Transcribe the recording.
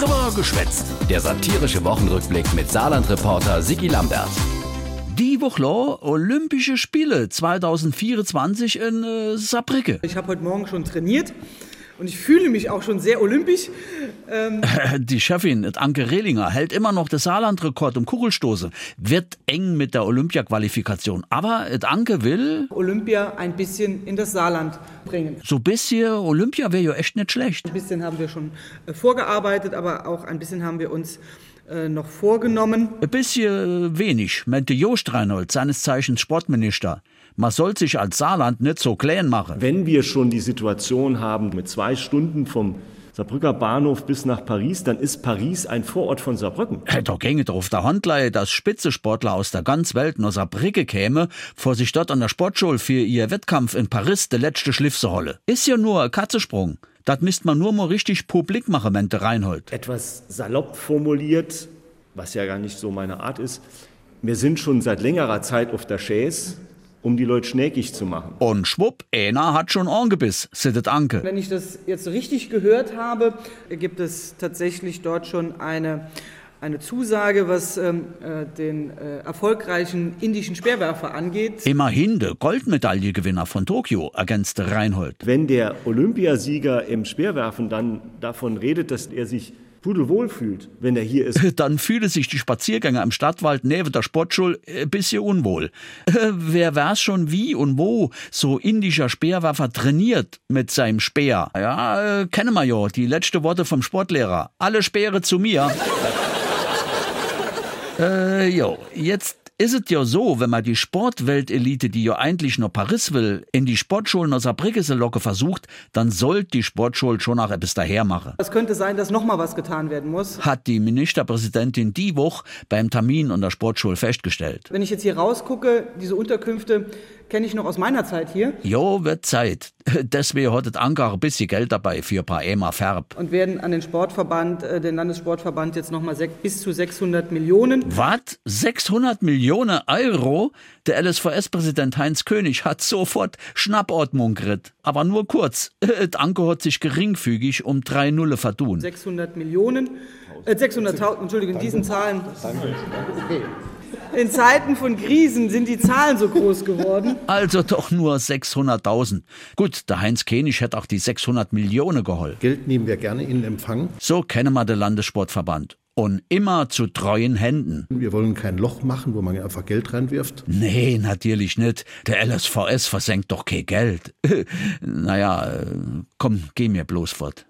Drüber geschwätzt. Der satirische Wochenrückblick mit Saarland-Reporter Sigi Lambert. Die Woche Olympische Spiele 2024 in äh, Saarbrücke. Ich habe heute Morgen schon trainiert und ich fühle mich auch schon sehr olympisch. Ähm die Chefin, Anke Rehlinger, hält immer noch den Saarlandrekord um Kugelstoße. Wird eng mit der Olympia-Qualifikation. Aber Anke will... Olympia ein bisschen in das Saarland bringen. So ein bisschen Olympia wäre ja echt nicht schlecht. Ein bisschen haben wir schon äh, vorgearbeitet, aber auch ein bisschen haben wir uns noch vorgenommen. Ein bisschen wenig, meinte Jost Reinhold, seines Zeichens Sportminister. Man soll sich als Saarland nicht so klein machen. Wenn wir schon die Situation haben mit zwei Stunden vom Saarbrücker Bahnhof bis nach Paris, dann ist Paris ein Vorort von Saarbrücken. Hey, da ginge drauf der Handleihe, dass Spitzesportler aus der ganzen Welt nach Saarbrücke käme, vor sich dort an der Sportschule für ihr Wettkampf in Paris der letzte Schliff zu holle. Ist ja nur ein Katzesprung. Das müsst man nur mal richtig publik machen, meinte Reinhold. Etwas salopp formuliert, was ja gar nicht so meine Art ist. Wir sind schon seit längerer Zeit auf der Chaise um die Leute schnäckig zu machen. Und schwupp, einer hat schon angebiss, sittet Anke. Wenn ich das jetzt richtig gehört habe, gibt es tatsächlich dort schon eine eine Zusage, was ähm, äh, den äh, erfolgreichen indischen Speerwerfer angeht. Immerhin der Goldmedaillengewinner von Tokio, ergänzte Reinhold. Wenn der Olympiasieger im Speerwerfen dann davon redet, dass er sich pudelwohl fühlt, wenn er hier ist. Dann fühle sich die Spaziergänger im Stadtwald neben der Sportschule ein bisschen unwohl. Wer weiß schon wie und wo so indischer Speerwerfer trainiert mit seinem Speer? Ja, äh, kennen wir ja die letzte Worte vom Sportlehrer. Alle Speere zu mir. äh, jo, jetzt ist es ja so, wenn man die Sportweltelite, die ja eigentlich nur Paris will, in die Sportschulen aus Saarbrücke locke versucht, dann sollte die Sportschule schon auch etwas daher machen. Es könnte sein, dass noch mal was getan werden muss. Hat die Ministerpräsidentin die Woche beim Termin an der Sportschule festgestellt. Wenn ich jetzt hier rausgucke, diese Unterkünfte kenne ich noch aus meiner Zeit hier. Jo, wird Zeit. Deswegen hat Ankara ein bisschen Geld dabei für ein paar EMA Färb. Und werden an den Sportverband, äh, den Landessportverband jetzt nochmal bis zu 600 Millionen. Was? 600 Millionen Euro? Der LSVS-Präsident Heinz König hat sofort Schnappordnung geritt. Aber nur kurz. Anke hat sich geringfügig um drei Nulle verdun. 600 Millionen, äh, 600.000, Entschuldigung, diesen Zahlen. Okay. In Zeiten von Krisen sind die Zahlen so groß geworden. Also doch nur 600.000. Gut, der Heinz König hätte auch die 600 Millionen geholfen. Geld nehmen wir gerne in Empfang. So kennen wir den Landessportverband. Und immer zu treuen Händen. Wir wollen kein Loch machen, wo man einfach Geld reinwirft. Nee, natürlich nicht. Der LSVS versenkt doch kein Geld. naja, komm, geh mir bloß fort.